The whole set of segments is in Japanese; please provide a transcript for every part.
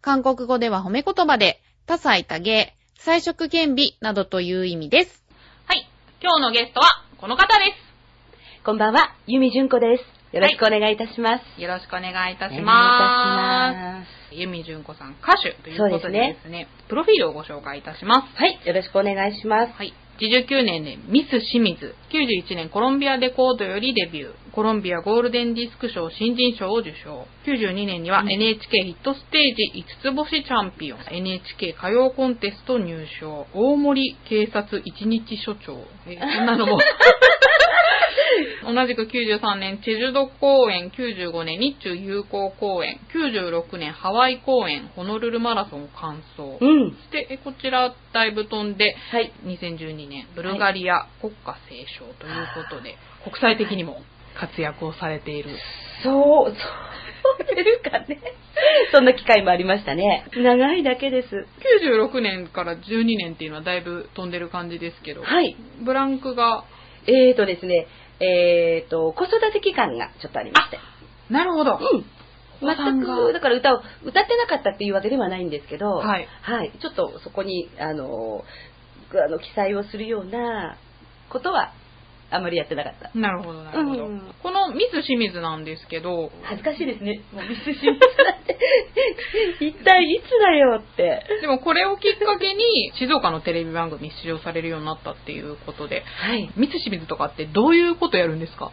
韓国語では褒め言葉で、多彩多芸、彩色兼美などという意味です。はい。今日のゲストは、この方です。こんばんは、ゆみじゅんこです。よろしくお願いいたします。よろしくお願いいたしおます。ゆみじゅんこさん、歌手ということでですねですね、プロフィールをご紹介いたします。はい、よろしくお願いします。はい。89年でミス清水、91年コロンビアレコードよりデビュー、コロンビアゴールデンディスク賞新人賞を受賞。92年にはうん NHK ヒットステージ5つ星チャンピオン、NHK 歌謡コンテスト入賞、大森警察一日所長。えーそんなのも。同じく93年、チェジュド公演、95年、日中友好公演、96年、ハワイ公演、ホノルルマラソン完走。うん。そして、えこちら、だいぶ飛んで、はい。2012年、ブルガリア国家斉唱ということで、国際的にも活躍をされている。そう、そうですかね。そんな機会もありましたね。長いだけです。96年から12年っていうのはだいぶ飛んでる感じですけど、はい。ブランクが、えーとですね、えーと、子育て期間がちょっとありまして。なるほど。うん。全く、だから歌を、歌ってなかったっていうわけではないんですけど、はい。はい。ちょっとそこに、あの、あの記載をするようなことは、あまりやってなかった。なるほど、なるほど。うんこのミス清水なんですけど、恥ずかしいですね。もうミスシミスだって。一体いつだよって。でもこれをきっかけに静岡のテレビ番組に出場されるようになったっていうことで、はい。ミス清水とかってどういうことやるんですか？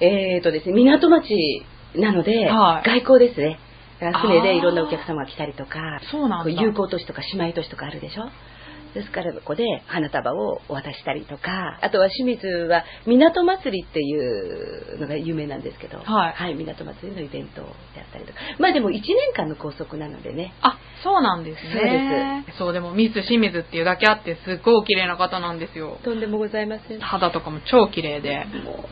えーとですね、港町なので、はい外交ですね。だから船あーでいろんなお客様が来たりとか、そうなんだ。友好都市とか姉妹都市とかあるでしょ？ですからここで花束をお渡ししたりとか、あとは清水は港祭りっていうのが有名なんですけど、はい港祭りのイベントをやったりとか。まあでも1年間の拘束なのでね。あ、そうなんですね。そうそう、でもミス清水っていうだけあってすっごいお綺麗な方なんですよ。とんでもございません。肌とかも超綺麗で、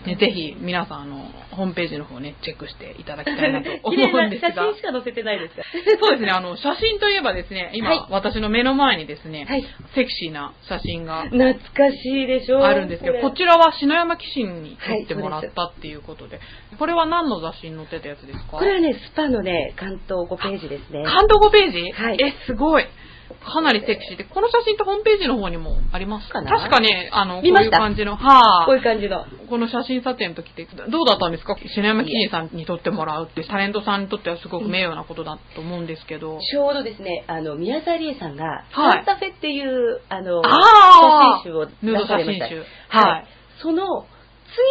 ね、ぜひ皆さんあの、ホームページの方ね、チェックしていただきたいなと思うんですが。な写真しか載せてないですかそうですね、あの、写真といえばですね、今、はい私の目の前にですね、はい。セクシーな写真が懐かしいでしょ？あるんですけど、ここちらは篠山紀信に撮はいってもらったっていうことで、これは何の雑誌に載ってたやつですか？これはね、スパのね、関東5ページですね。関東5ページ？はい。え、すごい。かなりセクシーで、この写真ってホームページの方にもありますかな？確かね、あの、こういう感じの、はこうい、いう感じの。この写真撮影の時って、どうだったんですか？篠山紀信さんに撮ってもらうって、タレントさんにとってはすごく名誉なことだと思うんですけど。ちょうどですね、あの、宮沢りえさんが、はいサンタフェっていう、あの、あー写真集を出されました。写真集。ははいい。その、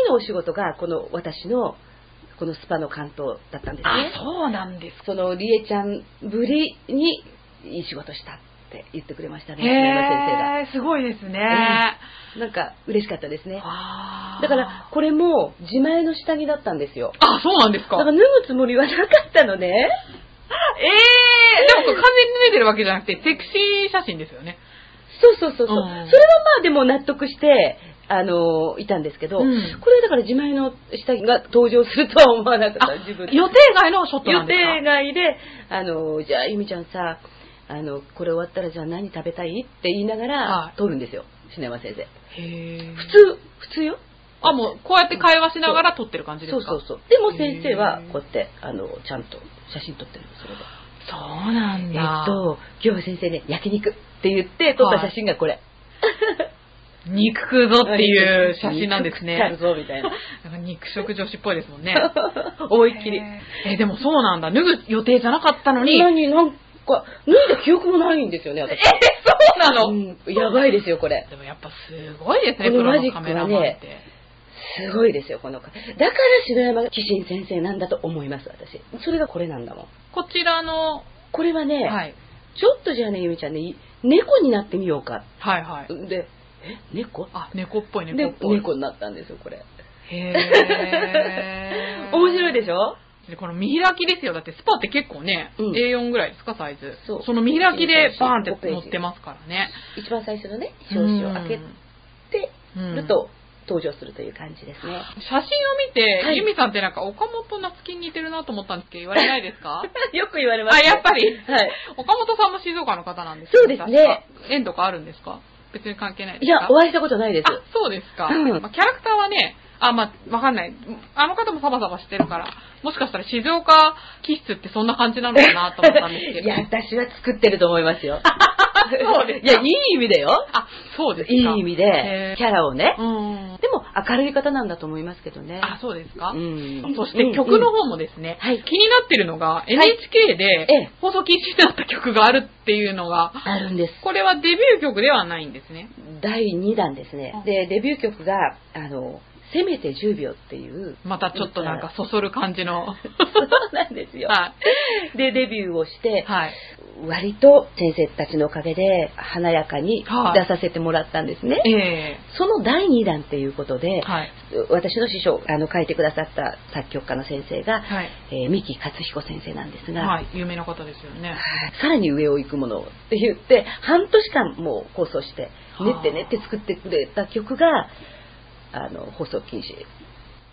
次のお仕事が、この、私の、このスパの関東だったんですね。あ、そうなんですその、りえちゃんぶりに、いい仕事したって言ってくれましたね、先生が。ー、すごいですね。なんか、嬉しかったですね。だから、これも、自前の下着だったんですよ。あ、そうなんですかだから脱ぐつもりはなかったのね。ええー、でも完全に脱いでるわけじゃなくて、セクシー写真ですよね。そうそうそうそう。うんそれはまあでも納得して、あの、いたんですけど、うんこれだから自前の下着が登場するとは思わなかった、自分で。予定外のショットな予んですか？定外で、あの、じゃあ、ゆみちゃんさ、あの、これ終わったらじゃあ何食べたい？って言いながらはい撮るんですよ、篠山先生。普通、普通よ。あ、もう、こうやって会話しながら撮ってる感じですか？そうそうそう。でも先生はこうやって、あの、ちゃんと写真撮ってるそれで。そうなんえだ。っと、今日は先生ね、焼肉って言って撮った写真がこれ。肉食うぞっていう写真なんですね。肉食ってあるぞ、みたいな。肉食女子っぽいですもんね。思いっきり。え、でもそうなんだ。脱ぐ予定じゃなかったのに。え、何、なん？か、脱いだ記憶もないんですよね、私。そうなの、うん、やばいですよ、これ。でもやっぱすごいですね、このマジックはね。すごいですよ、この子。だから篠山紀信先生なんだと思います、私。それがこれなんだもん。こちらの、これはね、はい。ちょっとじゃあね、ゆみちゃんね、い猫になってみようか。はいはい。で、え、猫？あ、猫っぽい猫でっぽい。猫になったんですよ、これ。へー 面白いでしょ？で、この見開きですよ。だってスパって結構ね、うん A4 ぐらいですか、サイズ。そうの見開きでバーンって5ページ載ってますからね。一番最初のね、表紙を開けてうんると登場するという感じですね。写真を見て、はいユミさんってなんか岡本夏樹に似てるなと思ったんですけど、言われないですか？よく言われます、あ、やっぱり。はい。岡本さんも静岡の方なんですそうですね縁とかあるんですか？別に関係ないですか？いや、お会いしたことないです。あ、そうですか。うんまあ、キャラクターはね、あ、まあ、わかんない。あの方もサバサバしてるから、もしかしたら静岡気質ってそんな感じなのかなと思ったんですけど。いや、私は作ってると思いますよ。そうですかいや、いい意味でよ。あ、そうですか。いい意味へでー、キャラをね。うん。でも、明るい方なんだと思いますけどね。あ、そうですか。うんそして曲の方もですね、はい気になってるのが NHK でええ放送禁止になった曲があるっていうのが、あるんです。これはデビュー曲ではないんですね。第2弾ですねうん。で、デビュー曲が、あの、せめて10秒っていう。またちょっとなんかそそる感じの。そうなんですよ。はで、デビューをしてい。、はい。割と先生たちのおかげで華やかにはい出させてもらったんですね。ええその第2弾っていうことで、はい。私の師匠、あの、書いてくださった作曲家の先生が、はい。えー三木勝彦先生なんですが、はい。有名な方ですよね。さらに上を行くものをって言って、半年間もう構想して、はあ練って練って作ってくれた曲が、あの、放送禁止。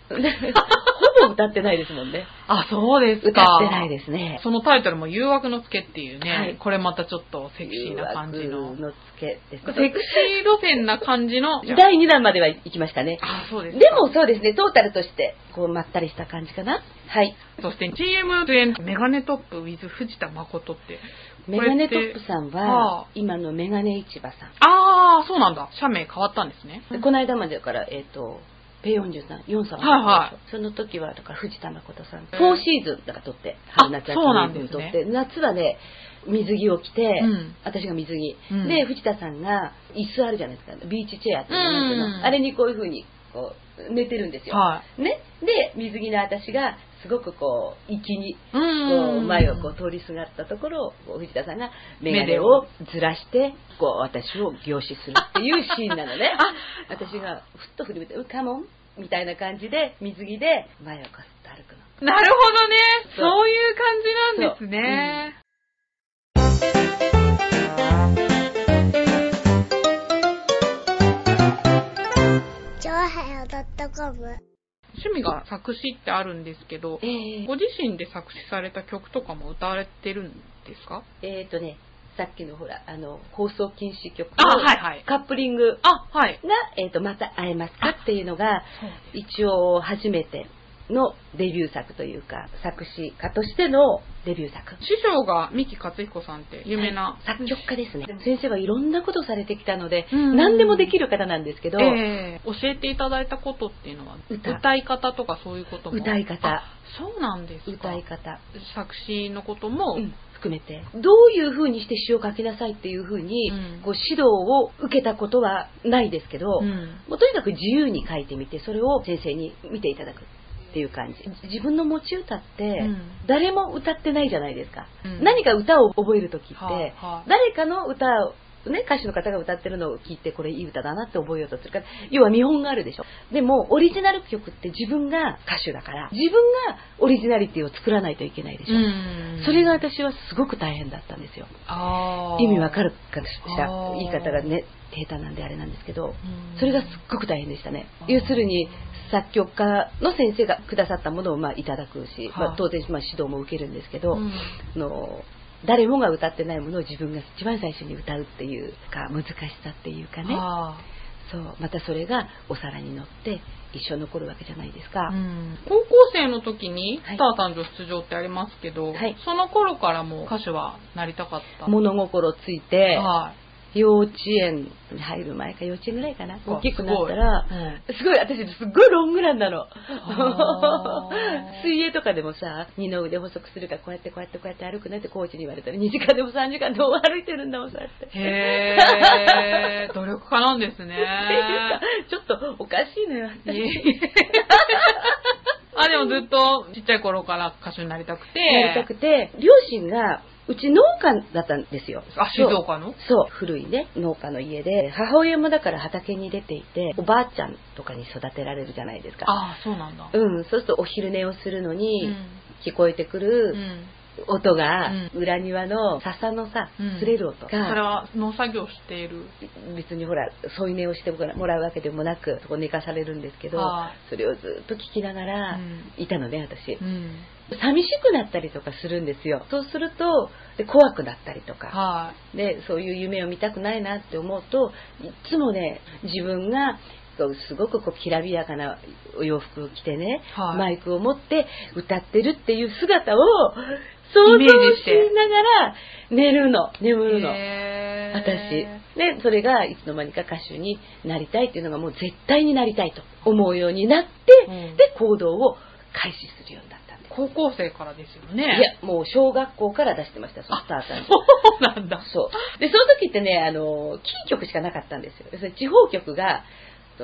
でほぼ歌ってないですもんね。あ、そうです歌か。ってないですね。そのタイトルも誘惑のつけっていうね、はいこれまたちょっとセクシーな感じの。のつけですセクシー路線な感じの。第2弾までは行きましたね。あ、そうですかでもそうですね、トータルとして、こう、まったりした感じかな。はい。そして CM 出演、メガネトップ with 藤田誠って。メガネトップさんははあ、今のメガネ市場さん。あー、そうなんだ。社名変わったんですね。でこの間までだから、えっ、と、ペヨンジュさん、4さん、はいはい。その時は、だから藤田誠さん、へー4シーズンだから撮って、あ春夏秋そうなん冬ですね。撮って、夏はね、水着を着て、うん。私が水着、うん。で、藤田さんが椅子あるじゃないですか、ビーチチェアっていうんていうのうんあれにこういう風に、こう、寝てるんですよ。はね？で、水着の私が、すごくこう、粋に、こう前をこう通りすがったところをこう藤田さんが眼鏡をずらしてこう私を凝視するっていう シーンなのね。私がふっと振り向いて「うんカモン」みたいな感じで水着で前をこすって歩くの。なるほどね。そう。そういう感じなんですね。ちょわはよ .com 趣味が作詞ってあるんですけど、えーご自身で作詞された曲とかも歌われてるんですか？えーとねさっきのほらあの放送禁止曲あのはいはいカップリングが、あ、はい。えーと「また会えますか?」っていうのが一応初めてのデビュー作というか作詞家としてのデビュー作。師匠が三木勝彦さんって有名な、作曲家ですね。先生はいろんなことをされてきたので、うん。何でもできる方なんですけど、ええ。教えていただいたことっていうのは歌い方とかそういうことも？歌い方。あそうなんですか。歌い方、作詞のことも、うん含めて、どういう風にして詩を書きなさいっていう風に、うん。こう指導を受けたことはないですけど、うん。もうとにかく自由に書いてみて、それを先生に見ていただく。っていう感じ。自分の持ち歌ってうん。誰も歌ってないじゃないですか、うん。何か歌を覚える時って、誰かの歌をね、歌手の方が歌ってるのを聞いてこれいい歌だなって覚えようとするから要は見本があるでしょ。でもオリジナル曲って自分が歌手だから自分がオリジナリティを作らないといけないでしょ、うん。それが私はすごく大変だったんですよ。意味わかるかしらあー。言い方がね平坦なんであれなんですけどうん。それがすっごく大変でしたね。要するに作曲家の先生がくださったものをまあいただくし、まあ。はい当然まあ指導も受けるんですけど、うん。あの誰もが歌ってないものを自分が一番最初に歌うっていうか難しさっていうかね。あそう。またそれがお皿に乗って一生残るわけじゃないですか、高校生の時にはい。スター誕生出場ってありますけど、はい。その頃からもう歌手はなりたかった？物心ついてはい幼稚園に入る前か幼稚園ぐらいかな。大きくなったらすすごい私すっごいロングランなの。水泳とかでもさ二の腕細くするからこうやってこうやってこうやって歩くねってコーチに言われたら2時間でも3時間でも歩いてるんだもんそうやって。へえ 努力家なんですね。ちょっとおかしいのよいえいえ。あでもずっとちっちゃい頃から歌手になりたくて。やりたくて両親がうち農家だったんですよ。あ静岡の？そう。古いね農家の家で。母親もだから畑に出ていておばあちゃんとかに育てられるじゃないですか。ああそうなんだ。うん。そうするとお昼寝をするのに、うん。聞こえてくうるん。音が、う裏庭の笹のさうん、擦れる音それが、は農作業している。別にほら、添い寝をしてもらうわけでもなく、そこ寝かされるんですけどは、それをずっと聞きながらうん、いたのね、私う。ん。寂しくなったりとかするんですよ。そうすると、で怖くなったりとか。はでそういう夢を見たくないなって思うといつもね自分がすごくこうきらびやかなお洋服を着てね、はいマイクを持って歌ってるっていう姿を想像ジしながら寝るの眠い。るの。私でそれがいつの間にか歌手になりたいっていうのがもう絶対になりたいと思うようになって、うんで行動を開始するようになったんです、高校生からですよね。いやもう小学校から出してましたそのスターターにそうなんだ。そう。で、その時ってね、あの、キー局しかなかったんですよ。地方局が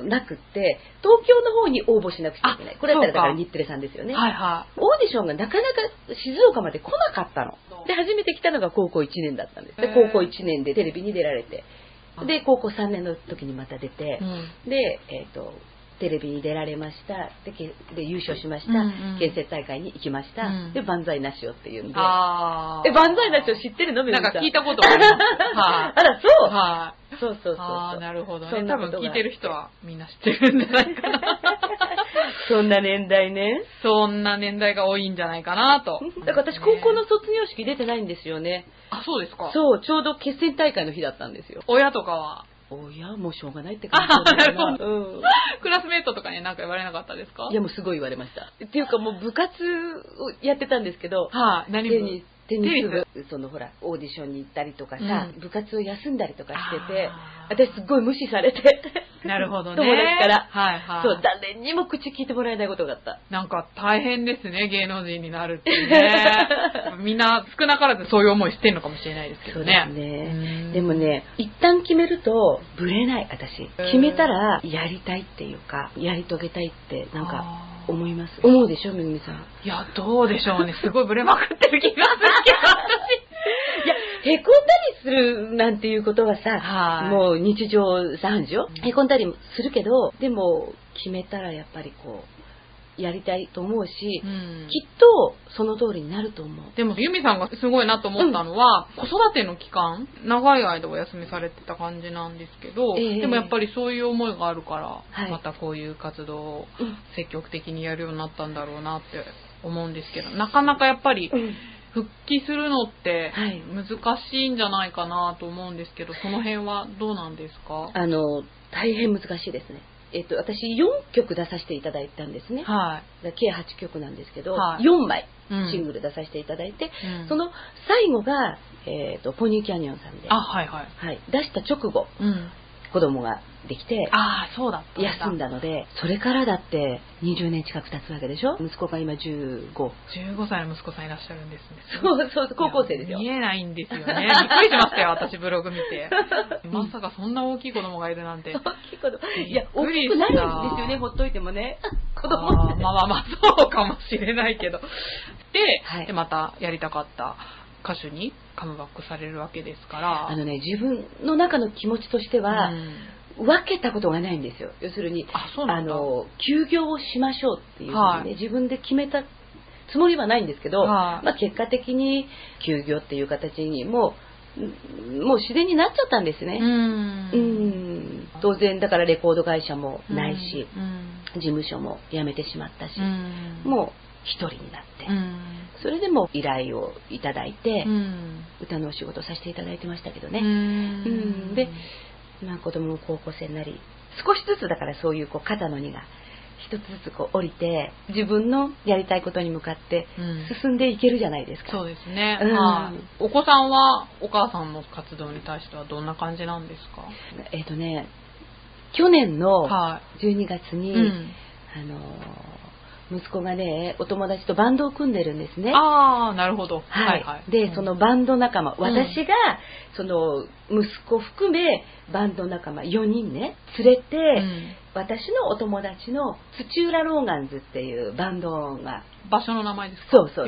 なくって、東京の方に応募しなくちゃいけない。あこれだったらだから日テレさんですよね。はいはオーディションがなかなか静岡まで来なかったの。で、初めて来たのが高校1年だったんです。で、高校1年でテレビに出られて。で、高校3年の時にまた出てい。う、ん。で、えっ、と、テレビに出られました。で、けで優勝しました。うんうん県政大会に行きました。うんで、万歳なしよっていうんで。え、万歳なしを知ってるの？みさなんか聞いたことあります。は あら、そう、い。はい。そうそうそうなるほどね。多分聞いてる人はみんな知ってるんじゃないかな。そんな年代ね。そんな年代が多いんじゃないかなと。だから私、高校の卒業式出てないんですよね。あ、そうですか。そう、ちょうど決戦大会の日だったんですよ。親とかは、おや、もうしょうがないって感あじだなうん。クラスメートとかに何か言われなかったですか？いや、もうすごい言われました。っていうかもう部活をやってたんですけど、はい。何部？テニス、テニスそのほら、オーディションに行ったりとかさ、うん部活を休んだりとかしててあ、私すっごい無視されて。なるほどね。友達から。はいはい。そう、誰にも口聞いてもらえないことがあった。なんか大変ですね、芸能人になるってね。みんな少なからずそういう思いしてんのかもしれないですけどね。そうですねうんでもね、一旦決めると、ブレない、私。決めたら、やりたいっていうか、やり遂げたいって、なんか、思います。思うでしょ、めぐみさん。いや、どうでしょうね。すごいブレまくってる気がするけど、いや、へこんだりするなんていうことはさ、はいもう日常茶飯事よ。へこんだりもするけど、でも、決めたらやっぱりこう、やりたいと思うし、私。うんきっと、その通りになると思う。でも、ユミさんがすごいなと思ったのは、子育ての期間、長い間お休みされてた感じなんですけど、ええでもやっぱりそういう思いがあるから、はいまたこういう活動をうん積極的にやるようになったんだろうなって思うんですけど、なかなかやっぱりうん復帰するのってはい難しいんじゃないかなと思うんですけど、その辺はどうなんですか？あの、大変難しいですね。えっと、私4曲出させていただいたんですね。はだ計8曲なんですけど、はい4枚うんシングル出させていただいて、うんその最後が、えっとポニーキャニオンさんで、あ、はいはい。はい、出した直後うん。子供ができてああ、そうだった休んだのでそれからだって20年近く経つわけでしょ？息子が今15 15歳の息子さんいらっしゃるんですね。そうそう高校生ですよ見えないんですよね。びっくりしましたよ、私ブログ見て。まさかそんな大きい子供がいるなんて。大きい子供いやび大きくなるんですよねほっといてもね子供まあまあまあ、そうかもしれないけど。で、はいでまたやりたかった歌手にカムバックされるわけですから。あのね自分の中の気持ちとしては、うん。分けたことがないんですよ。要するにあ。の休業をしましょうっていうふうにね、はい。自分で決めたつもりはないんですけど、はい。まあ、結果的に休業っていう形にもうんもう自然になっちゃったんですうね。ん。うん。当然だからレコード会社もないし、うん。事務所も辞めてしまったし、うん。もう一人になって、うんそれでも依頼をいただいて、うん歌のお仕事させていただいてましたけどうね、んでまあ、子供も高校生になり少しずつだからそういうこう肩の荷が一つずつこう降りて自分のやりたいことに向かってうん進んでいけるじゃないですか。そうですね。うんはい。お子さんはお母さんの活動に対してはどんな感じなんですか？えっ、とね去年のは12月い。に、うん。あの息子がねお友達とバンドを組んでるんですね。ああ、なるほど。はい。で、そのバンド仲間、私が、その、息子含め、バンド仲間4人ね、連れて、うん。私のお友達の土浦ローガンズっていうバンドが、場所の名前ですか？そうそうそう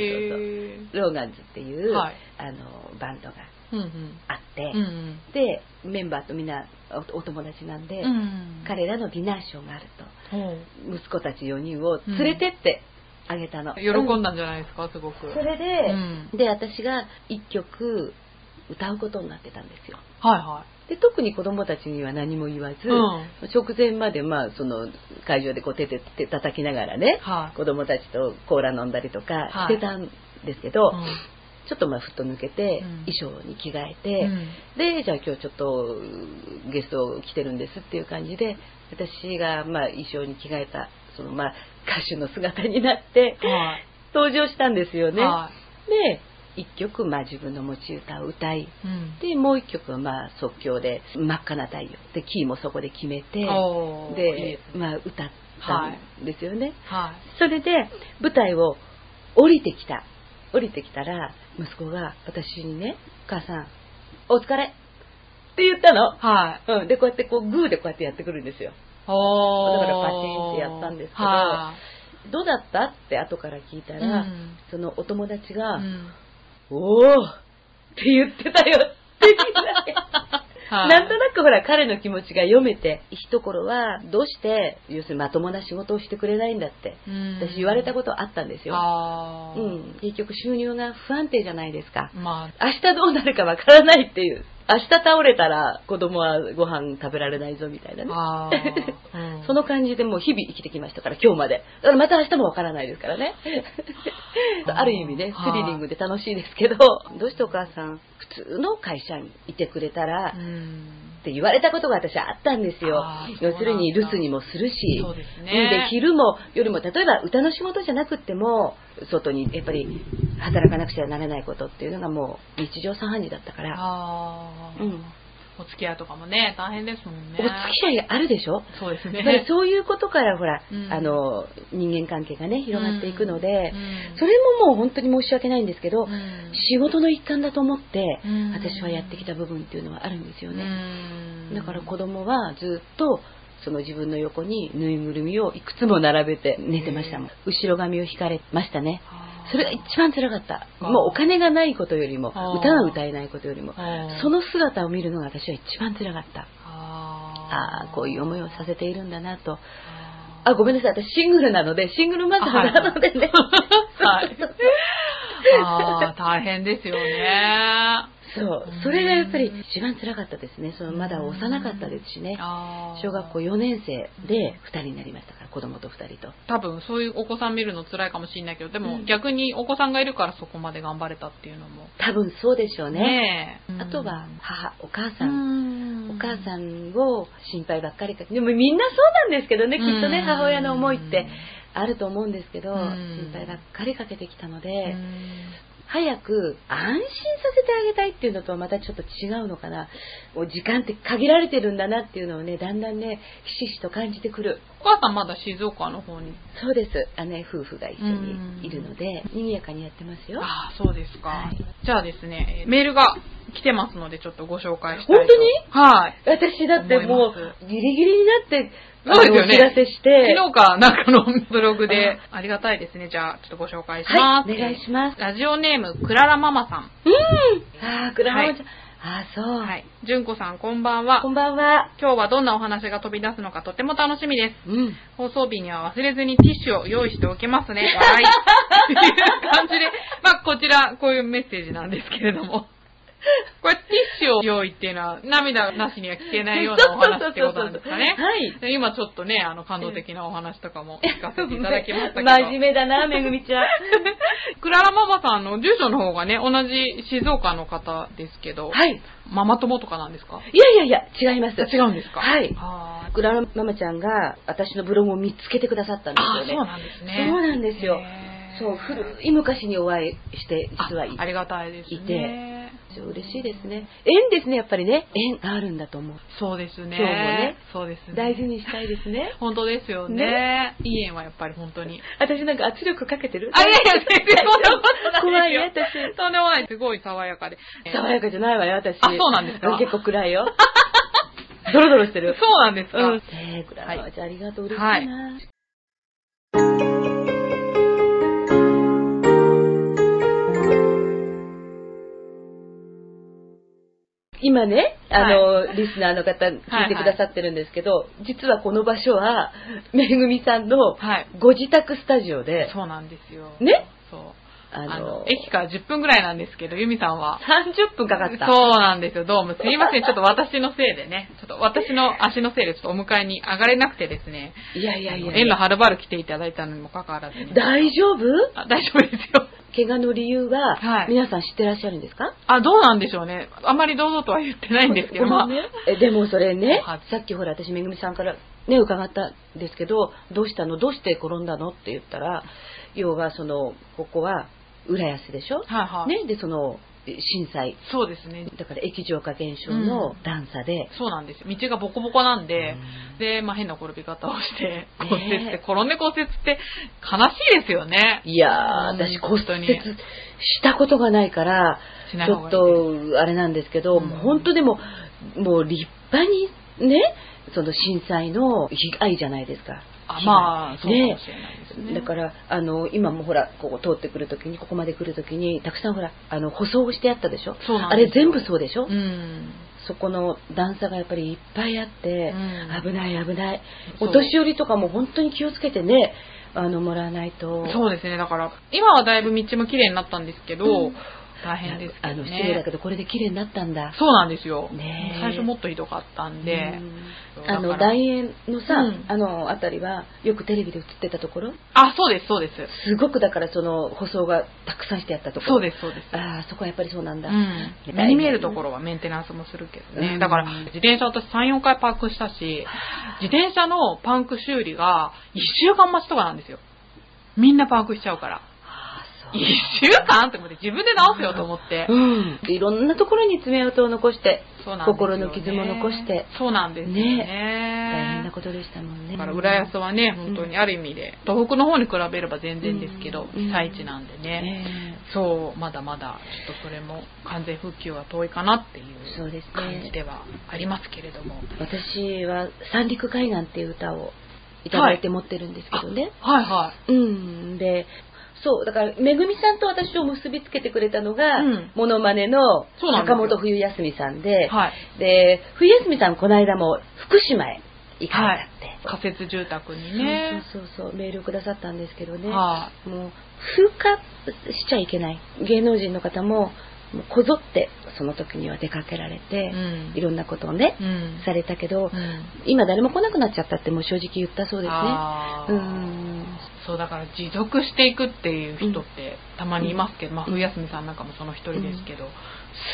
ローガンズっていう、はい。あの、バンドがうんうん。あって、うん。で、メンバーとみんなおお友達なんで、うん。彼らのディナーショーがあると、息子たち4人を連れてって、あげたの。喜んだんじゃないですか、すごく。それで、うんで、私が一曲歌うことになってたんですよ。はいはで、特に子供たちには何も言わず、うん直前まで、まあ、その、会場でこう手で手叩きながらね、はい子供たちとコーラ飲んだりとかはいしてたんですけど、い。うんちょっとまあふっと抜けて、うん衣装に着替えて、うんでじゃあ今日ちょっとゲスト来てるんですっていう感じで私がまあ衣装に着替えたそのまあ歌手の姿になってはい。登場したんですよね。はで一曲まあ自分の持ち歌を歌いい。うん。でもう一曲はまあ即興で「真っ赤な太陽」でキーもそこで決めてでまあ歌ったんですよね。はそれで舞台を降りてきた。降りてきたら、息子が私にね、お母さん、お疲れって言ったのい。。はい。うん。で、こうやってこう、グーでこうやってやってくるんですよ。おーだからパチンってやったんですけどはどうだった？って後から聞いたい。ら、うんそのお友達が、うんおーって言ってたよって言うだけ。はいなんとなくほら彼の気持ちが読めて、一頃はどうして、要するにまともな仕事をしてくれないんだって、うん私言われたことあったんですよ。うん、結局収入が不安定じゃないですか。まあ、明日どうなるかわからないっていう。明日倒れたら子供はご飯食べられないぞみたいなね。うんその感じでもう日々生きてきましたから、今日まで。だからまた明日もわからないですからね。ある意味ね、はいスリリングで楽しいですけど、どうしてお母さん、普通の会社にいてくれたら、うんって言われたことが私はあったんですよ。要するに留守にもするし、そうですでね。昼も夜も例えば歌の仕事じゃなくっても外にやっぱり働かなくちゃならないことっていうのがもう日常茶飯事だったから、うん、お付き合いとかもね、大変ですもんね。お付き合いがあるでしょ？そうですやっぱりね。そういうことからほら、うんあの人間関係がね広がっていくので、うんそれももう本当に申し訳ないんですけど、うん仕事の一環だと思って、うん私はやってきた部分っていうのはあるんですよね。うんだから子供はずっとその自分の横にぬいぐるみをいくつも並べて寝てましたもん。後ろ髪を引かれましたね。それが一番辛かった。もうお金がないことよりも、歌が歌えないことよりも、その姿を見るのが私は一番辛かった。あああ、こういう思いをさせているんだなと。ああ、ごめんなさい。私シングルなので、シングルマザーなのでね。はい あー大変ですよね。そう。それがやっぱり一番辛かったですね。そのまだ幼かったですしね。小学校4年生で2人になりましたから、子供と2人と。多分そういうお子さん見るの辛いかもしれないけど、でもうん逆にお子さんがいるからそこまで頑張れたっていうのも。多分そうでしょうね。ねえあとは母、お母さ。うんんお母さんを心配ばっかりかけでもみんなそうなんですけどね、きっとね、うん母親の思いってあると思うんですけど、うん心配ばっかりかけてきたのうで、ん早く安心させてあげたいっていうのとはまたちょっと違うのかな。もう時間って限られてるんだなっていうのをね、だんだんね、ひしひしと感じてくる。お母さんまだ静岡の方に？そうです。姉夫婦が一緒にいるので、賑やかにやってますよ。ああ、そうですか。はいじゃあですね、メールが来てますので、ちょっとご紹介したいと。本当に？はい。私だってもう、ギリギリになって、あそうですよねのお知らせして、昨日かなんかのブログで、ありがたいですね。じゃあ、ちょっとご紹介します。はい、お願いします。ラジオネーム、クララママさん。うん。ああ、倉浜ちゃん。ああ、そう。はい。純子さん、こんばんはこ。んばんは。今日はどんなお話が飛び出すのかとても楽しみです。うん。放送日には忘れずにティッシュを用意しておきますね。笑い。っていう感じで、まあ、こちら、こういうメッセージなんですけれども。これ、ティッシュを用意っていうのは、涙なしには聞けないようなお話ってことなんですかね。はい。で今ちょっとね、あの、感動的なお話とかも聞かせていただきましたけど。真面目だな、めぐみちゃん。クララママさんの住所の方がね、同じ静岡の方ですけど、はい。ママ友とかなんですか？いやいやいや、違います。違うんですか？はいあグラママちゃんが私のブログを見つけてくださったんですよね。そうなんですね。そうなんですよそう、古い昔にお会いして、実はいあありがたいですね。そう嬉しいですね。縁ですね、やっぱりね。縁があるんだと思う。そうですね。今日もねそうですね。大事にしたいですね。本当ですよね。いい縁はやっぱり本当に。私なんか圧力かけてる？あ、いやいや、全然そんなことない怖いね、ですよ。私。とんでもない。すごい爽やかで。爽やかじゃないわよ、私。あそうなんですか？結構暗いよ。ドロドロしてる。そうなんですか。うん。えー、グラママちゃんありがとう、嬉しいな。今ね、あの、はリスナーの方聞いてくださってるんですけど、実はこの場所は、めぐみさんのはい。ご自宅スタジオで、そうなんですよ。ね？そう。ああのの、、駅から10分ぐらいなんですけど、ユミさんは。30分かかった。そうなんですよ、どうも。すいません、ちょっと私のせいでね。ちょっと私の足のせいでちょっとお迎えに上がれなくてですね。いやいやいや遠路はるばる来ていただいたのにもかかわらずに。大丈夫？あ大丈夫ですよ。怪我の理由は、はい。皆さん知ってらっしゃるんですか？あ、どうなんでしょうね。あんまりどうぞとは言ってないんですけど、まあ、えでもそれね はい、さっきほら私めぐみさんからね伺ったんですけどどうしたの？どうして転んだの？って言ったら要はそのここは浦安でしょ、はいはい。ね、でその震災そうですね。だから液状化現象の段差で、そうなんですよ。道がボコボコなんで、うんで、まあ変な転び方をして、ね骨折って、転んで骨折って悲しいですよね。いやーうん私骨折したことがないからちょっとあれなんですけど、うんもう本当でももう立派にねその震災の被害じゃないですか。あまあ、そうかもしれないですね。だからあの今もほらここ通ってくるときにここまで来るときにたくさんほらあの舗装をしてあったでしょ？あれ全部そうでしょ、うん。そこの段差がやっぱりいっぱいあって、うん。危ない危ない。お年寄りとかも本当に気をつけてねあのもらわないと。そうですね。だから、今はだいぶ道も綺麗になったんですけど、うん大変ですけどあの失礼だね。けどこれで綺麗になったんだそうなんですよ。ねえ最初もっとひどかったんで。あの大円のさ、うんあの辺りはよくテレビで映ってたところ？あ、そうです、そうです。すごくだからその舗装がたくさんしてあったところそうです、そうです。ああそこはやっぱりそうなんだ、うん、目に見えるところはメンテナンスもするけどね、うんだから自転車私3、4回パークしたし、自転車のパンク修理が1週間待ちとかなんですよ。みんなパンクしちゃうから。あ1ー週間って思って自分で直せよと思って。そううん。いろんなところに爪痕を残して心の傷も残して。そうなんですよね。大変なことでしたもんね。だから浦安はね、本当にある意味で、東北の方に比べれば全然ですけど、うん。被災地なんでね、ね。そう、まだまだ、ちょっとそれも完全復旧は遠いかなっていう感じではありますけれども。私は「三陸海岸」っていう歌をいただいて持ってるんですけどね、はいはい。うん。でそうだからめぐみさんと私を結びつけてくれたのが、うん。モノマネの坂本冬休みさんで、はい。で冬休みさんこの間も福島へ行かれたって、仮設住宅にね。そうそうそうメールをくださったんですけどね、はもう風化しちゃいけない。芸能人の方もこぞってその時には出かけられて、うん。いろんなことをね、うん。されたけど、うん。今誰も来なくなっちゃったってもう正直言ったそうですね。うん。そうだから持続していくっていう人ってたまにいますけど、まあ冬休みさんなんかもその一人ですけど、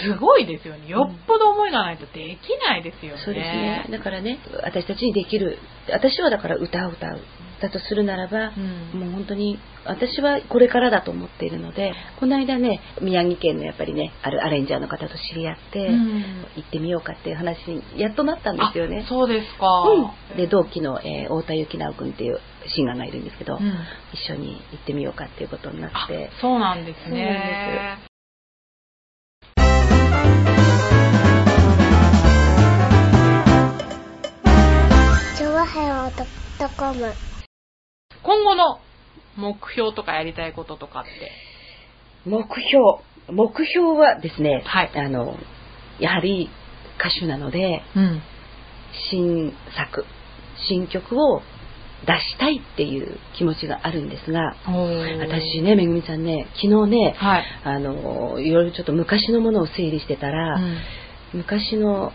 すごいですよね。よっぽど思いがないとできないですよね、そうですね。だからね私たちにできる私はだから歌を歌うだとするならば、うん。もう本当に私はこれからだと思っているのでこの間ね宮城県のやっぱりねあるアレンジャーの方と知り合って、うん。行ってみようかっていう話にやっとなったんですよね。あそうですか、うん、で同期の、えー太田幸直君っていうシンガーがいるんですけど、うん。一緒に行ってみようかっていうことになあって。そうなんですそうなんねチョワヘヨドットコム今後の目標とかやりたいこととかって？目標。目標はですね、はい。あのやはり歌手なのでうん。新作新曲を出したいっていう気持ちがあるんですが私ねめぐみさんね昨日ねはい、あのいろいろちょっと昔のものを整理してたら、うん。昔の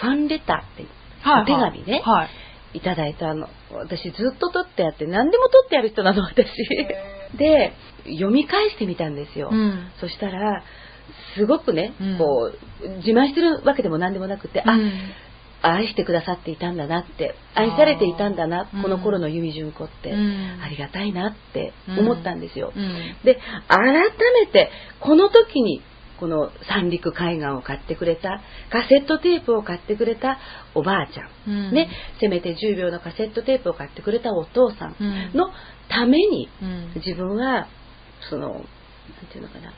ファンレターってはい。お手紙ねはいいただいたの。私ずっと取ってあって何でも取ってやる人なの私。で読み返してみたんですよ、うん。そしたらすごくね、うん。こう自慢してるわけでも何でもなくて、あうん。愛してくださっていたんだなって愛されていたんだなうんこの頃の由美純子って、うん。ありがたいなって思ったんですよ、うん。で改めてこの時にこの三陸海岸を買ってくれたカセットテープを買ってくれたおばあちゃん、うん。ね。せめて10秒のカセットテープを買ってくれたお父さんうん。のためにうん。自分はそのなんていうのかな。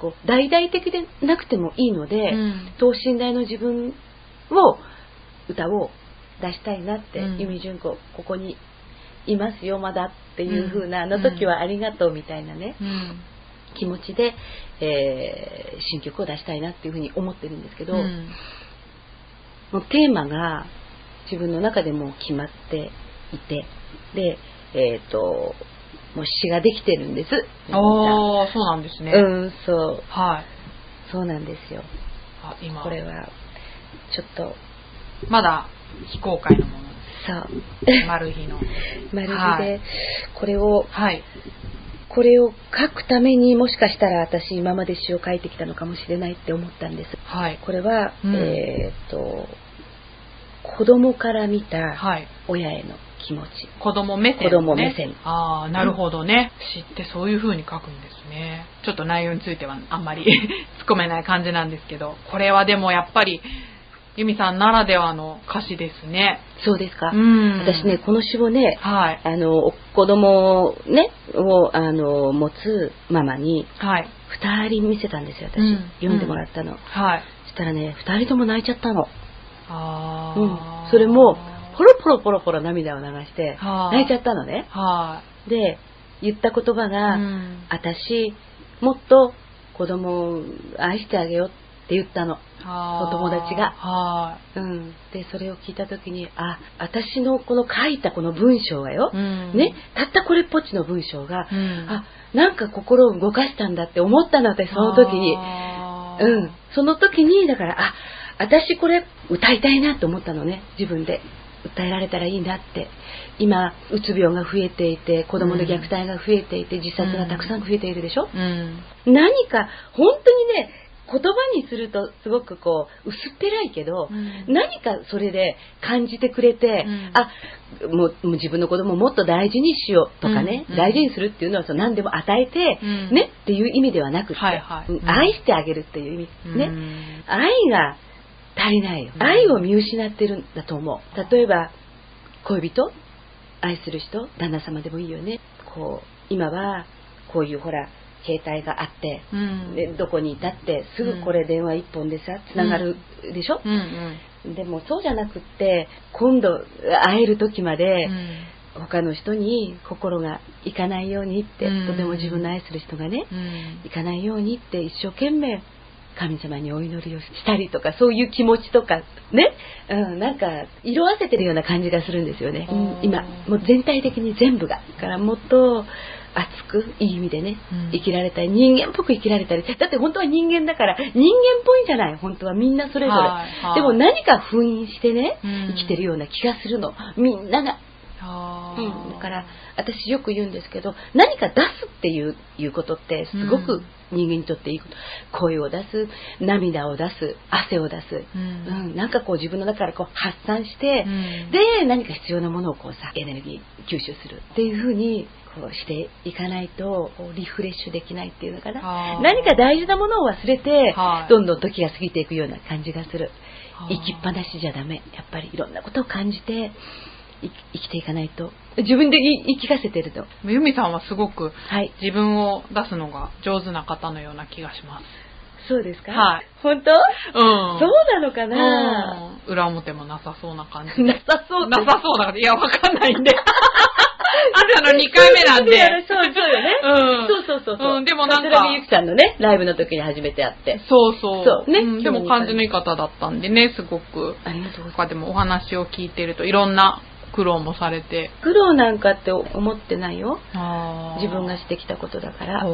こう大々的でなくてもいいので、うん。等身大の自分を歌を出したいなって、うん。由美純子ここにいますよまだっていう風な、うん。あの時はありがとうみたいなね、うん気持ちで、えー新曲を出したいなっていうふうに思ってるんですけど、うんもうテーマが自分の中でもう決まっていて、で、えっ、と、もう詩ができてるんです。おー、そうなんですね。うん、そう、はい。そうなんですよ。あ、今、これは、ちょっと、まだ非公開のもの。そう、マル秘の。マル秘で、はいこれを、はい。これを書くためにもしかしたら私今まで詩を書いてきたのかもしれないって思ったんです。はい。これは、うんえっ、と、子供から見たはい。親への気持ち。子供目線、ね。子供目線ああ、なるほどね。知ってそういう風に書くんですね。ちょっと内容についてはあんまり 突っ込めない感じなんですけど、これはでもやっぱり、ユミさんならではの歌詞ですね。そうですか。うん。私ね、、この詩をね、はい。あの、子供をね、を、あの、持つママに、はい。二人見せたんですよ、私。うん読んでもらったの。はい。そしたらね、二人とも泣いちゃったの。あうんあ。。それも、ポロポロポロポロ涙を流して、はあ泣いちゃったのね。はで、言った言葉い。が、うん私、もっと子供を愛してあげようって言ったの。はあお友達がはうん。で、それを聞いた時に、あ、私のこの書いたこの文章がよい。、うんね、たったこれっぽっちの文章が、うんあ、なんか心を動かしたんだって思ったの、私、その時に。うん。その時に、だから、あ、私これ歌いたいなと思ったのね、自分で。歌えられたらいいなって。今、うつ病が増えていて、子供の虐待が増えていて、自殺がたくさん増えているでしょ、うん。何か、本当にね、言葉にするとすごくこう、薄っぺらいけど、うん。何かそれで感じてくれて、うん。あもうもう自分の子供をもっと大事にしようとかね、うん。うん。大事にするっていうのはその何でも与えて、うん。ねっていう意味ではなくて、はいはい。愛してあげるっていう意味、ね、うん。愛が足りないようん。愛を見失ってるんだと思う。例えば恋人愛する人旦那様でもいいよね。こう今はこういうほら携帯があって、うん。でどこにいたってすぐこれ電話一本でさつながるでしょ、うんうん。でもそうじゃなくって今度会える時までうん。他の人に心がいかないようにって、うん。とても自分の愛する人がね、うん。いかないようにって一生懸命神様にお祈りをしたりとかそういう気持ちとかね、うん、なんか色あせてるような感じがするんですよね、うんうん。今もう全体的に全部が。だからもっと熱くいい意味でね、うん。生きられたり人間っぽく生きられたり。だって本当は人間だから人間っぽいんじゃない。本当はみんなそれぞれ、でも何か封印してね、うん。生きてるような気がするの。みんながあうん、ーだから私よく言うんですけど何か出すっていういうことってすごく人間にとっていいこと、声を出す涙を出す汗を出す、ううん。んなんかこう自分の中からこう発散して、うん。で何か必要なものをこうさエネルギー吸収するっていうふうにこうしていかないとリフレッシュできないっていうのかな。何か大事なものを忘れて、はい。どんどん時が過ぎていくような感じがする。あー。生きっぱなしじゃダメ。やっぱりいろんなことを感じてい生きていかないと。自分で言い聞かせてると。ユミさんはすごくはい。自分を出すのが上手な方のような気がします。そうですか？はい。本当、うん。そうなのかな、うん。裏表もなさそうな感じで。なさそうなさそうだから、いや、わかんないんで。あんたの2回目なんで。そうそうよね、うん。そうそうそうそう、うんでもなんか。桂木由紀さんのねライブの時に初めて会って。そうそう。そうね。んでも感じのいい方だったんでね、すごく。ありがとうございます。他でもお話を聞いてるといろんな苦労もされて。苦労なんかって思ってないよ。自自分がしてきたことだから。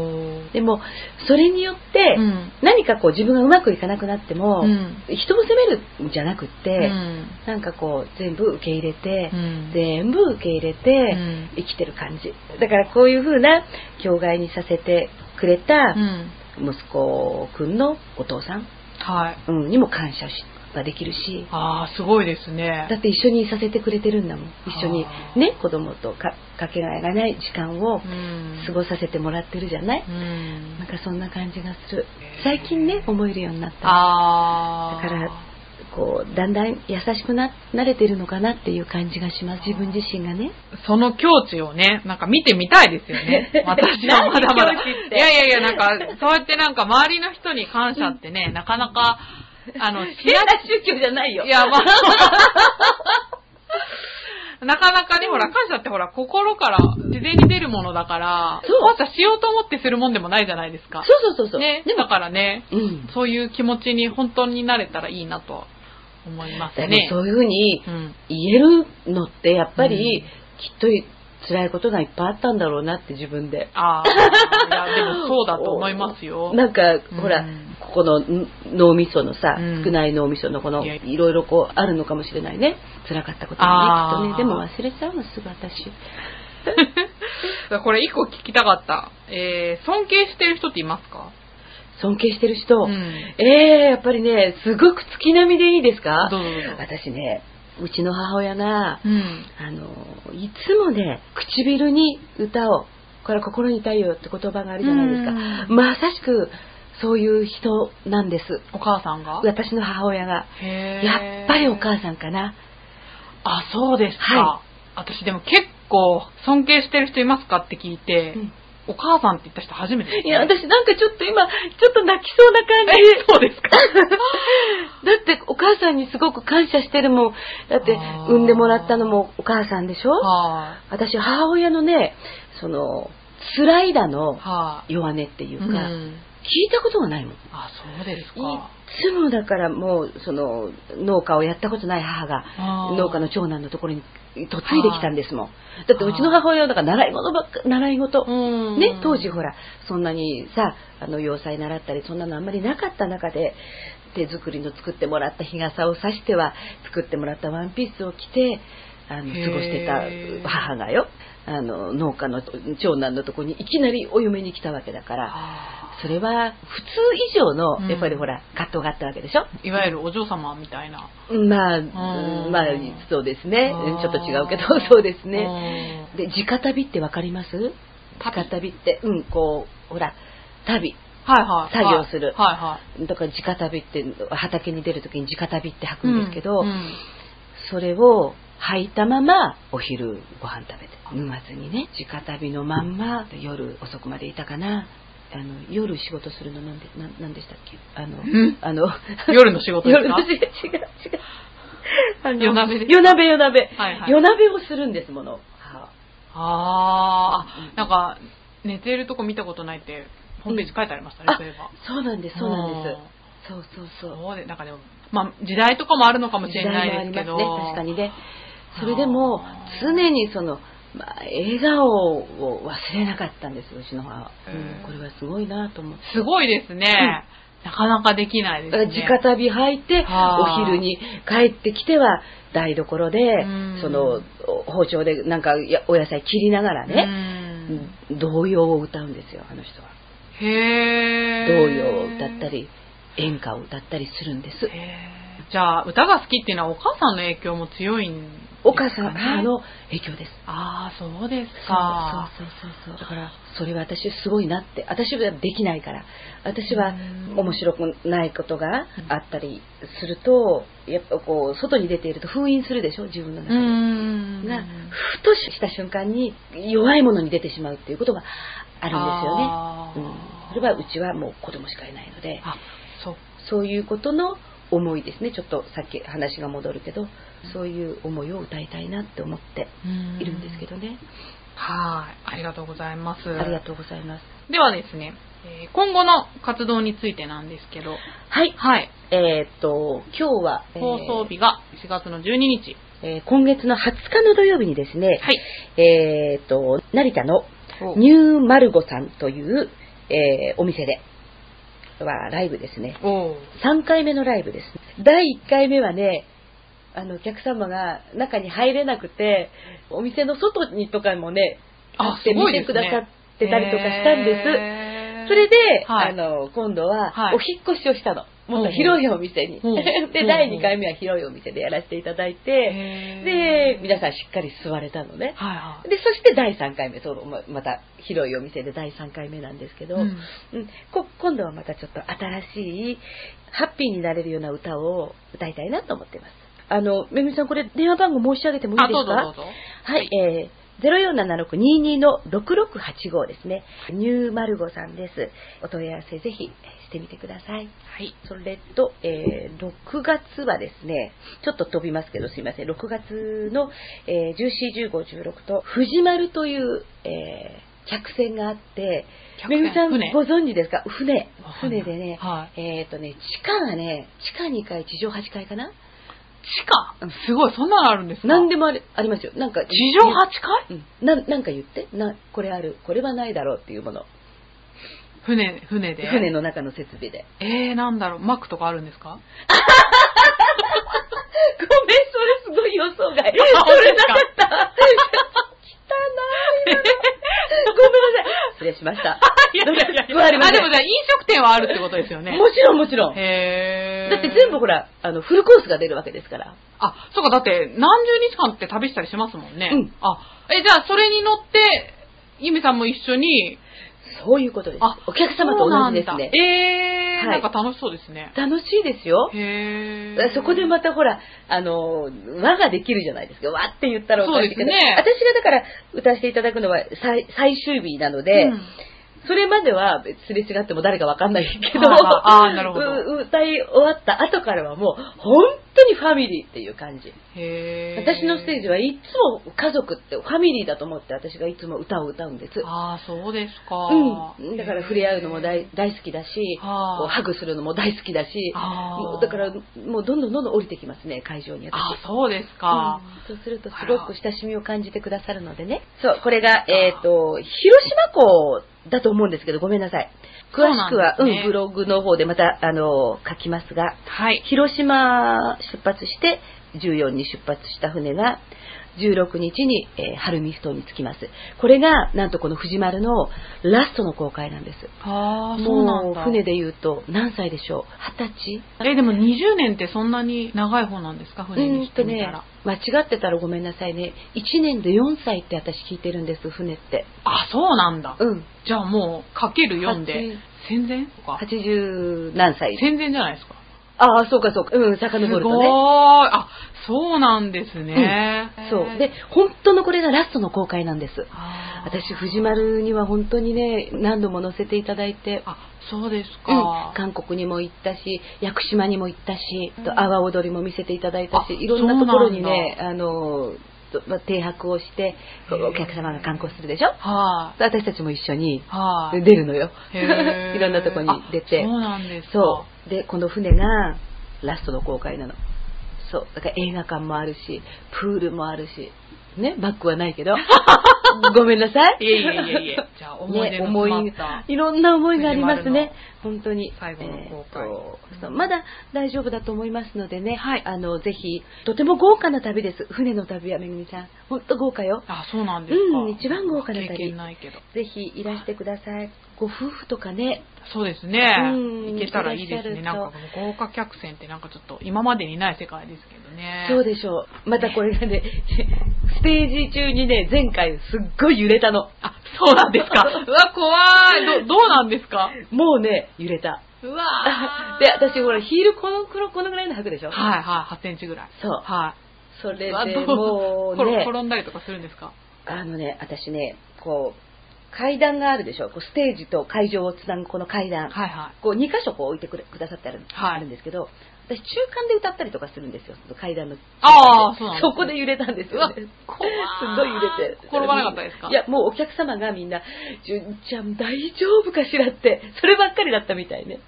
でもそれによって、うん。何かこう自分がうまくいかなくなっても、うん。人を責めるんじゃなくって、うん。なんかこう全部受け入れて、うん。全部受け入れてん。生きてる感じ。だからこういう風な境外にさせてくれたうん。息子くんのお父さん、はい。うん、にも感謝しができるし。ああ、すごいですね。だって一緒にいさせてくれてるんだもん。一緒にね子供とかかけがえがない時間をうん。過ごさせてもらってるじゃない、うん。なんかそんな感じがする。最近ね思えるようになった。だからこうだんだん優しくな慣れてるのかなっていう感じがします。自分自身がね。その境地をね、なんか見てみたいですよね。私はまだまだ。いやいやいや、なんか、そうやってなんか周りの人に感謝ってね、なかなか、あの、し変なな宗教じゃないよいや、まあ、なかなかね、ほら、感謝ってほら、心から自然に出るものだから、そうわざしようと思ってするもんでもないじゃないですか。そうそうそうそう。ね、だ、からね、うん。そういう気持ちに本当になれたらいいなとは思いますだね。そういうふうにうん。言えるのって、やっぱり、うんきっと辛いことがいっぱいあったんだろうなって自分で。ああ、いや、でもそうだと思いますよ。なんか、ほら、うんここのん脳みそのさ、うん少ない脳みそのこの、いろいろこうあるのかもしれないね。辛かったことがあーね、きっとね。でも忘れちゃうの、すぐ私。これ一個聞きたかった。えー、尊敬してる人っていますか？尊敬してる人。うんえー、やっぱりね、すごく月並みでいいですか？私ね、うちの母親が、うん。あの、いつもね、唇に歌を、これ心に痛いよって言葉があるじゃないですか。うんまさしく、そういう人なんです。お母さんが？私の母親が。やっぱりお母さんかな。あ、そうですか。は私でも結構尊敬してる人いますかって聞いて、うんお母さんって言った人初めてです、いや、私なんかちょっと今、ちょっと泣きそうな感じ。えそうですか？だってお母さんにすごく感謝してるもん。だって産んでもらったのもお母さんでしょ？は私母親のね、その、辛いだい。のはい。弱音っていうか、うん聞いたことがないもん。いあ、そうですか。つもだからもう、その、農家をやったことない母が、農家の長男のところに嫁いできたんですもん。だってうちの母親はだから習い事ばっか、習い事。うんね、当時ほら、そんなにさ、あの、洋裁習ったり、そんなのあんまりなかった中で、手作りの作ってもらった日傘を差しては、作ってもらったワンピースを着て、あの、過ごしてた母がよ、あの、農家の長男のところにいきなりお嫁に来たわけだから、あそれは普通以上のうん、やっぱりほら、葛藤があったわけでしょ、ーいわゆるお嬢様みたいな。まあ、んまあ、そうですね。うんちょっと違うけど、そうですね。うんで、直旅ってわかります？旅直旅って、うん、こう、ほら、旅。はいはい。作業するはいはい。だから直旅って、畑に出るときに直旅って履くんですけど、うんうんそれを履いたままお昼ご飯食べて、脱まずにね、直旅のまんま夜遅くまでいたかな。あの、夜仕事するのなんで、なんなんでしたっけ？あの、ん？あの、夜の仕事ですか？夜の違う違う違う。あの夜鍋ですか？夜鍋夜鍋。はいはい夜鍋をするんですもの。はあーあ、なんか、寝てるとこ見たことないって、ホームページ書いてありましたね、あそういえば。そうなんです、そうなんですあ。そうそうそう。そうで、なんかでも、まあ、時代とかもあるのかもしれないですけど。ね、確かにね。それでも常にその、まあ、笑顔を忘れなかったんです、うちの母は。うんこれはすごいなと思って。すごいですね。なかなかできないですね。直旅履いて、はあお昼に帰ってきては、台所でうん、その、包丁でなんかやお野菜切りながらね、うん童謡を歌うんですよ、あの人は。へー童謡を歌ったり、演歌を歌ったりするんです。じゃあ、歌が好きっていうのはお母さんの影響も強いんですか、ね、お母さん、母の影響です。ああ、そうですそうか。そうそうそう。だから、それは私すごいなって。私はできないから。私はうん面白くないことがあったりすると、やっぱこう、外に出ていると封印するでしょ、自分のう中で。ん。が、ふとした瞬間に弱いものに出てしまうっていうことがあるんですよね。うん、それはうちはもう子供しかいないので、あ、そう。そういうことの思いですね。ちょっとさっき話が戻るけど、そういう思いを歌いたいなって思っているんですけどね。はい。ありがとうございます。ありがとうございます。ではですね、えー今後の活動についてなんですけど、はい。はい。えーっと、今日は、えー放送日が4月の12日。えー今月の20日の土曜日にですね、はい。えーっと、成田のニューマルゴさんという、えーお店で、はライブですね。おー3回目のライブです。第1回目はね、あの、お客様が中に入れなくて、お店の外にとかもね、あ立って見てくださってたりとかしたんです。へーそれで、はいあの、今度ははいお引っ越しをしたの。もっと広いお店に。で、第2回目は広いお店でやらせていただいて、へで、ー皆さんしっかり座れたのね。で、そして第3回目、そうままた広いお店で第3回目なんですけど、うん。今度はまたちょっと新しい、ハッピーになれるような歌を歌いたいなと思ってます。あの、めぐみさん、これ電話番号申し上げてもいいあ、ですか？はい、えー、047622の6685ですね。ニューマルゴさんです。お問い合わせぜひしてみてください。はい。それと、えー6月はですね、ちょっと飛びますけどすいません。6月の、えー14、15、16と、藤丸という、えー客船があって、めぐみさん船ご存知ですか？船船でね、はえっ、とね、地下がね、地下2階、地上8階かな？地下？すごい、そんなのあるんですか？何でもありありますよ。なんか、地上8階？うん、ななんか言って。なこれある。これはないだろうっていうもの。船、船で？船の中の設備で。えー、なんだろう、マックとかあるんですか？ごめんそれすごい予想外。それなかった汚 いごめんなさい失礼しましたいやいやいや。あでもじゃあ飲食店はあるってことですよね。もちろんもちろんだへー。って全部ほらあのフルコースが出るわけですからあ、そうか、だって何十日間って旅したりしますもんね。うんあ、え、じゃあそれに乗って、ゆみさんも一緒に、そういうことです。あ、お客様と同じですね。えー、はい。なんか楽しそうですね。楽しいですよ。へー。そこでまたほら、あの、輪ができるじゃないですか。輪って言ったらおかしいけど、そうですね。私がだから歌わせていただくのは最最終日なので、うんそれまではすれ違っても誰かわかんないけど、歌い終わった後からはもう本当にファミリーっていう感じ。へー。私のステージはいつも家族ってファミリーだと思って私がいつも歌を歌うんです。ああ、そうですか。うん、だから触れ合うのも大大好きだし、はあこうハグするのも大好きだし、だからもうどんどんどんどん降りてきますね、会場に私。あそうですか。うんそうするとすごく親しみを感じてくださるのでね。そう、これが、えっ、と、広島港だと思うんですけど、ごめんなさい。詳しくは、そうねん、ブログの方でまた、あの、書きますが、はい。広島出発して、14に出発した船が、16日に、えー、ハルミス島に着きます。これが、なんとこの藤丸のラストの航海なんです。ああ、そうなんだ。もう船で言うと、何歳でしょう？二十歳？え、でも20年ってそんなに長い方なんですか？船にしてみたら。間違ってたらごめんなさいね。1年で4歳って私聞いてるんです、船って。あ、そうなんだ。うん。じゃあもう、かける4で、戦前とか？80何歳。戦前じゃないですか。ああ、そうかそうか。うん、遡すごるとね。ーい。あ、そうなんですね。そう。で、本当のこれがラストの公開なんです。私、藤丸には本当にね、何度も乗せていただいて、あ、そうですうんか。韓国にも行ったし、屋久島にも行ったし、うんと阿波踊りも見せていただいたしあ、いろんなところにね、あの、停泊をして、お客様が観光するでしょ？はい。私たちも一緒にはい。出るのよ。いろんなとこに出てあ。そうなんですか。そう。で、この船がラストの公開なの。そう。だから映画館もあるし、プールもあるし、ね、バッグはないけど。ごめんなさい。いえいえいえいえ。じゃあ、思い出詰まいった。いろんな思いがありますね。本当に。最後の公開えーとそうまだ大丈夫だと思いますのでね。はいあの、ぜひ、とても豪華な旅です。船の旅はめぐみさん。本当豪華よ。あ、そうなんですか。うん一番豪華な旅経験ないけど。ぜひいらしてください。ご夫婦とかね。そうですね。うん行けたらいいですね。なんか豪華客船ってなんかちょっと今までにない世界ですけどね。そうでしょう。またこれがね、ステージ中にね、前回すっごい揺れたの。あ、そうなんですか。うわ、怖い。ど、どうなんですか？もうね、揺れた。うわー で、私ほら、ヒールこの、このこのぐらいの履くでしょ？はいはい、8センチぐらい。そう。はい。それでどもう転ね、転んだりとかするんですか？あのね、私ね、こう、階段があるでしょこうステージと会場をつなぐこの階段。はいはい。こう、2箇所こう置いてくれくださってある,、はいあるんですけど、私中間で歌ったりとかするんですよ、その階段の。あーそそこで揺れたんですよね。すごい揺れて。転ばなかったですか？いや、もうお客様がみんな、純ちゃん大丈夫かしらって、そればっかりだったみたいね。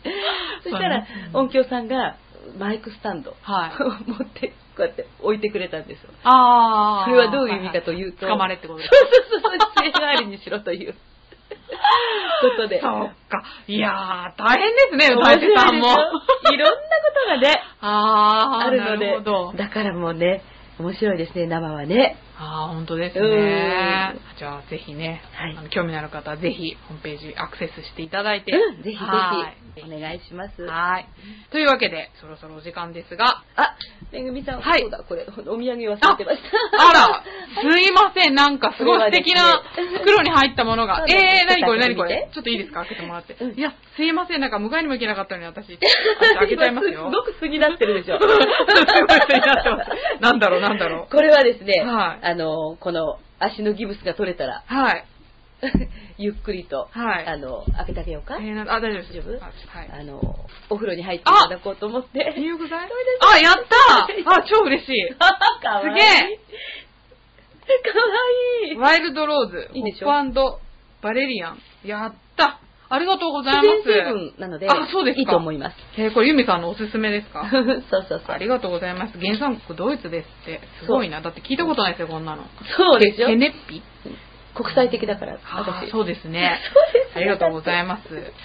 そしたら、音響さんがマイクスタンド、はい 持って、こうやって置いてくれたんですよ。ああ。それはどういう意味かというと、捕まれってことですそうそうそう、杖代わりにしろということで。そっか。いやー、大変ですね、面大白いさんも。いろんなことがね、あー、あるので。だからもうね、面白いですね、生はね。あー、本当ですうねん。じゃあ、ぜひね、はいあの興味のある方はぜひ、ホームページアクセスしていただいて。うん、ぜひぜはいひ、お願いします。はい。というわけで、そろそろお時間ですが、あ、めぐみさん、はいそうだ、これ、お土産忘れてました。あら、すいません、なんかすごい素敵な袋に入ったものが。そうですえー、なにこれ、なにこれ？ちょっといいですか？開けてもらって。うんいや、すいません、なんか迎えにも行けなかったのに私、開けちゃいますよ。すごく素になってるでしょ。すごい素になってます。なんだろう、なんだろう。これはですね、はいあの、この、足のギブスが取れたら、はい。ゆっくりと、はいあの、開けてあげようか？えー、なあ、大丈夫です。大丈夫？はい。あの、お風呂に入っていただこうと思って。入浴剤あ、やった あ、超嬉しい。かわいい。すげえかわいい。ワイルドローズ、いいでしょ？ホップバレリアン。やったありがとうござい自ます。然成分なので、あそうですかいいと思います。えーこれユミさんのおすすめですか？そうそうそう。ありがとうございます。原産国ドイツですって。すごいな。だって聞いたことないですよ、こんなの。そうでしょケネッピ？国際的だから、私。そうですね。そうですありがとうございます。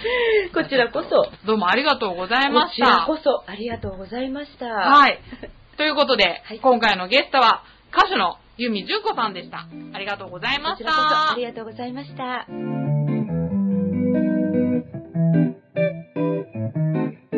こちらこそ、どうもありがとうございまこちらした。こそ、ありがとうございました。はい。ということで、はい今回のゲストは歌手の由美純子さんでした。ありがとうございましこちらこそ、あたり。がとうございました。Thank you.